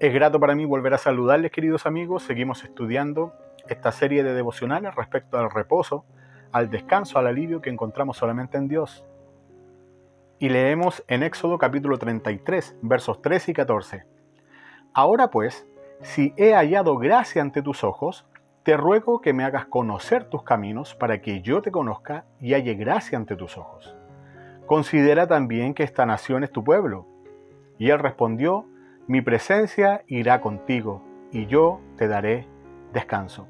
Es grato para mí volver a saludarles, queridos amigos. Seguimos estudiando esta serie de devocionales respecto al reposo, al descanso, al alivio que encontramos solamente en Dios. Y leemos en Éxodo capítulo 33, versos 13 y 14. Ahora pues, si he hallado gracia ante tus ojos, te ruego que me hagas conocer tus caminos para que yo te conozca y halle gracia ante tus ojos. Considera también que esta nación es tu pueblo. Y él respondió, mi presencia irá contigo y yo te daré descanso.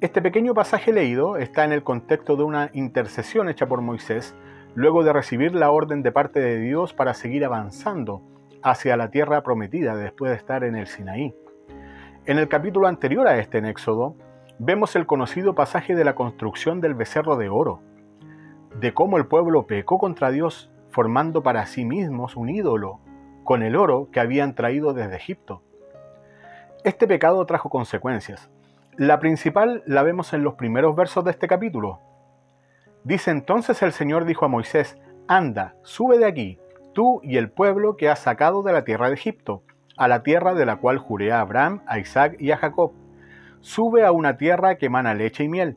Este pequeño pasaje leído está en el contexto de una intercesión hecha por Moisés luego de recibir la orden de parte de Dios para seguir avanzando hacia la tierra prometida después de estar en el Sinaí. En el capítulo anterior a este en Éxodo, vemos el conocido pasaje de la construcción del becerro de oro, de cómo el pueblo pecó contra Dios, formando para sí mismos un ídolo con el oro que habían traído desde Egipto. Este pecado trajo consecuencias. La principal la vemos en los primeros versos de este capítulo. Dice entonces el Señor dijo a Moisés, Anda, sube de aquí, tú y el pueblo que has sacado de la tierra de Egipto, a la tierra de la cual juré a Abraham, a Isaac y a Jacob. Sube a una tierra que emana leche y miel,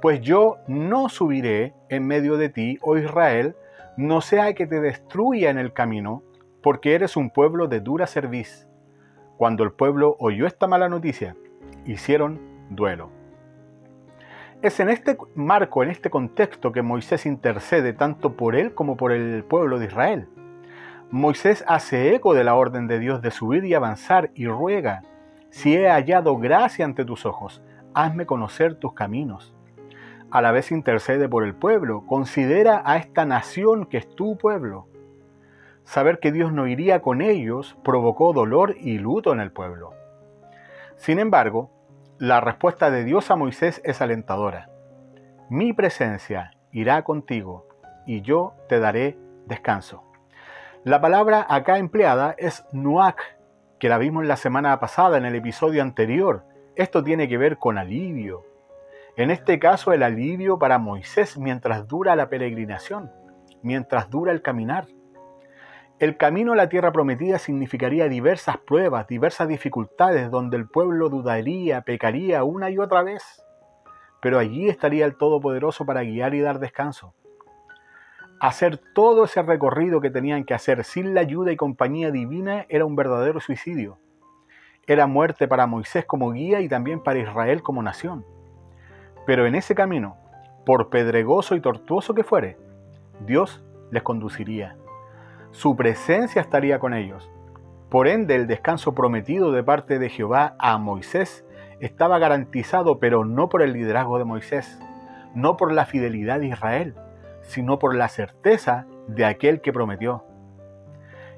pues yo no subiré en medio de ti, oh Israel, no sea que te destruya en el camino porque eres un pueblo de dura cerviz. Cuando el pueblo oyó esta mala noticia, hicieron duelo. Es en este marco, en este contexto, que Moisés intercede tanto por él como por el pueblo de Israel. Moisés hace eco de la orden de Dios de subir y avanzar y ruega, si he hallado gracia ante tus ojos, hazme conocer tus caminos. A la vez intercede por el pueblo, considera a esta nación que es tu pueblo saber que Dios no iría con ellos provocó dolor y luto en el pueblo. Sin embargo, la respuesta de Dios a Moisés es alentadora. Mi presencia irá contigo y yo te daré descanso. La palabra acá empleada es nuak, que la vimos la semana pasada en el episodio anterior. Esto tiene que ver con alivio. En este caso, el alivio para Moisés mientras dura la peregrinación, mientras dura el caminar. El camino a la tierra prometida significaría diversas pruebas, diversas dificultades, donde el pueblo dudaría, pecaría una y otra vez. Pero allí estaría el Todopoderoso para guiar y dar descanso. Hacer todo ese recorrido que tenían que hacer sin la ayuda y compañía divina era un verdadero suicidio. Era muerte para Moisés como guía y también para Israel como nación. Pero en ese camino, por pedregoso y tortuoso que fuere, Dios les conduciría su presencia estaría con ellos. Por ende, el descanso prometido de parte de Jehová a Moisés estaba garantizado, pero no por el liderazgo de Moisés, no por la fidelidad de Israel, sino por la certeza de aquel que prometió.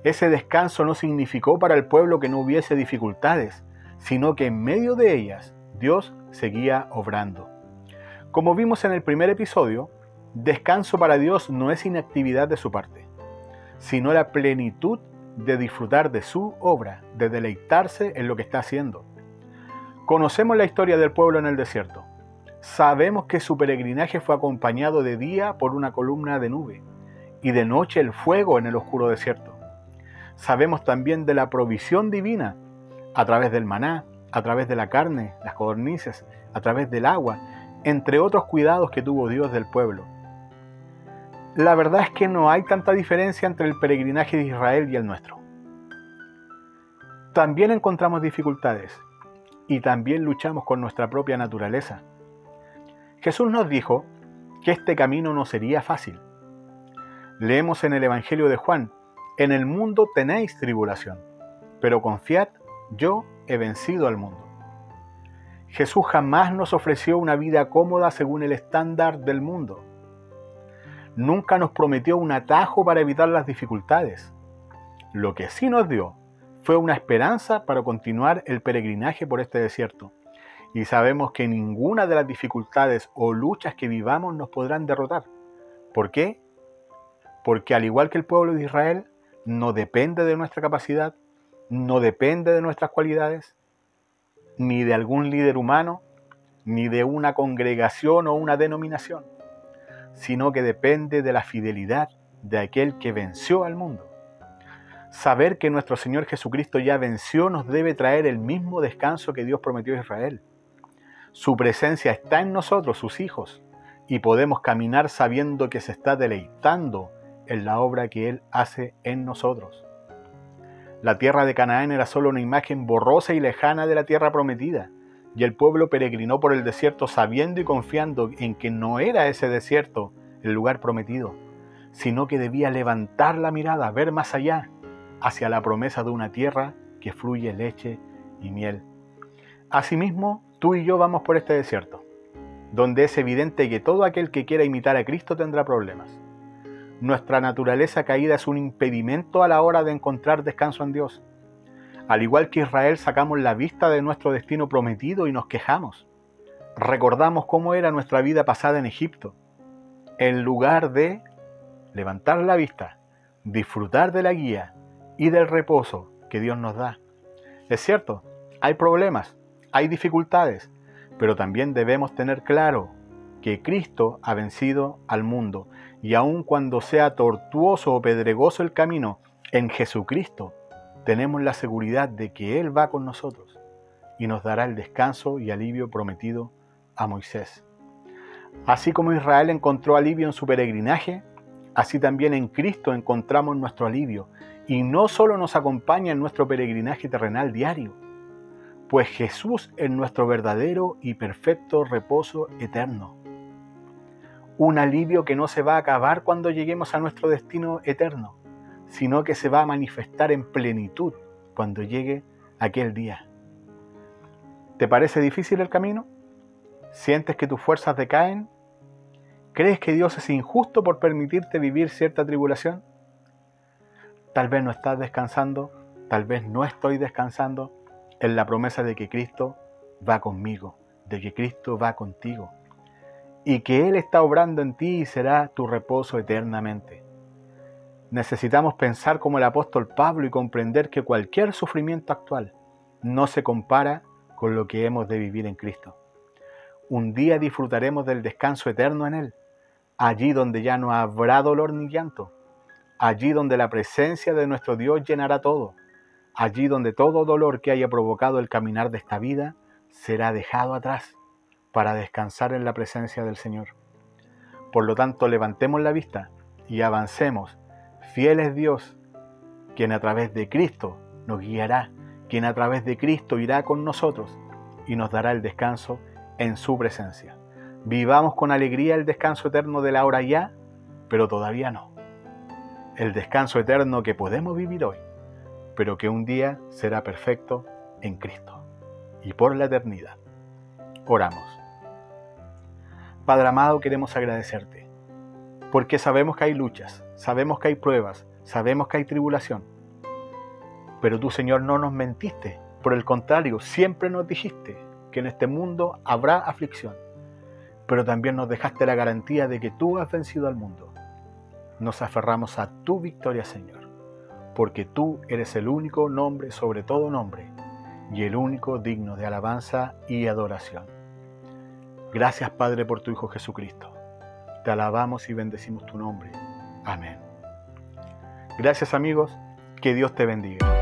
Ese descanso no significó para el pueblo que no hubiese dificultades, sino que en medio de ellas Dios seguía obrando. Como vimos en el primer episodio, descanso para Dios no es inactividad de su parte sino la plenitud de disfrutar de su obra, de deleitarse en lo que está haciendo. Conocemos la historia del pueblo en el desierto. Sabemos que su peregrinaje fue acompañado de día por una columna de nube y de noche el fuego en el oscuro desierto. Sabemos también de la provisión divina a través del maná, a través de la carne, las codornices, a través del agua, entre otros cuidados que tuvo Dios del pueblo la verdad es que no hay tanta diferencia entre el peregrinaje de Israel y el nuestro. También encontramos dificultades y también luchamos con nuestra propia naturaleza. Jesús nos dijo que este camino no sería fácil. Leemos en el Evangelio de Juan, en el mundo tenéis tribulación, pero confiad, yo he vencido al mundo. Jesús jamás nos ofreció una vida cómoda según el estándar del mundo nunca nos prometió un atajo para evitar las dificultades. Lo que sí nos dio fue una esperanza para continuar el peregrinaje por este desierto. Y sabemos que ninguna de las dificultades o luchas que vivamos nos podrán derrotar. ¿Por qué? Porque al igual que el pueblo de Israel, no depende de nuestra capacidad, no depende de nuestras cualidades, ni de algún líder humano, ni de una congregación o una denominación sino que depende de la fidelidad de aquel que venció al mundo. Saber que nuestro Señor Jesucristo ya venció nos debe traer el mismo descanso que Dios prometió a Israel. Su presencia está en nosotros, sus hijos, y podemos caminar sabiendo que se está deleitando en la obra que Él hace en nosotros. La tierra de Canaán era solo una imagen borrosa y lejana de la tierra prometida, y el pueblo peregrinó por el desierto sabiendo y confiando en que no era ese desierto el lugar prometido, sino que debía levantar la mirada, ver más allá, hacia la promesa de una tierra que fluye leche y miel. Asimismo, tú y yo vamos por este desierto, donde es evidente que todo aquel que quiera imitar a Cristo tendrá problemas. Nuestra naturaleza caída es un impedimento a la hora de encontrar descanso en Dios. Al igual que Israel sacamos la vista de nuestro destino prometido y nos quejamos. Recordamos cómo era nuestra vida pasada en Egipto. En lugar de levantar la vista, disfrutar de la guía y del reposo que Dios nos da. Es cierto, hay problemas, hay dificultades, pero también debemos tener claro que Cristo ha vencido al mundo y aun cuando sea tortuoso o pedregoso el camino, en Jesucristo tenemos la seguridad de que Él va con nosotros y nos dará el descanso y alivio prometido a Moisés. Así como Israel encontró alivio en su peregrinaje, así también en Cristo encontramos nuestro alivio. Y no solo nos acompaña en nuestro peregrinaje terrenal diario, pues Jesús es nuestro verdadero y perfecto reposo eterno. Un alivio que no se va a acabar cuando lleguemos a nuestro destino eterno, sino que se va a manifestar en plenitud cuando llegue aquel día. ¿Te parece difícil el camino? ¿Sientes que tus fuerzas decaen? ¿Crees que Dios es injusto por permitirte vivir cierta tribulación? Tal vez no estás descansando, tal vez no estoy descansando en la promesa de que Cristo va conmigo, de que Cristo va contigo y que Él está obrando en ti y será tu reposo eternamente. Necesitamos pensar como el apóstol Pablo y comprender que cualquier sufrimiento actual no se compara con lo que hemos de vivir en Cristo. Un día disfrutaremos del descanso eterno en Él, allí donde ya no habrá dolor ni llanto, allí donde la presencia de nuestro Dios llenará todo, allí donde todo dolor que haya provocado el caminar de esta vida será dejado atrás para descansar en la presencia del Señor. Por lo tanto, levantemos la vista y avancemos. Fiel es Dios, quien a través de Cristo nos guiará, quien a través de Cristo irá con nosotros y nos dará el descanso en su presencia. Vivamos con alegría el descanso eterno de la hora ya, pero todavía no. El descanso eterno que podemos vivir hoy, pero que un día será perfecto en Cristo y por la eternidad. Oramos. Padre amado, queremos agradecerte, porque sabemos que hay luchas, sabemos que hay pruebas, sabemos que hay tribulación. Pero tú, Señor, no nos mentiste, por el contrario, siempre nos dijiste que en este mundo habrá aflicción, pero también nos dejaste la garantía de que tú has vencido al mundo. Nos aferramos a tu victoria, Señor, porque tú eres el único nombre sobre todo nombre y el único digno de alabanza y adoración. Gracias Padre por tu Hijo Jesucristo. Te alabamos y bendecimos tu nombre. Amén. Gracias amigos, que Dios te bendiga.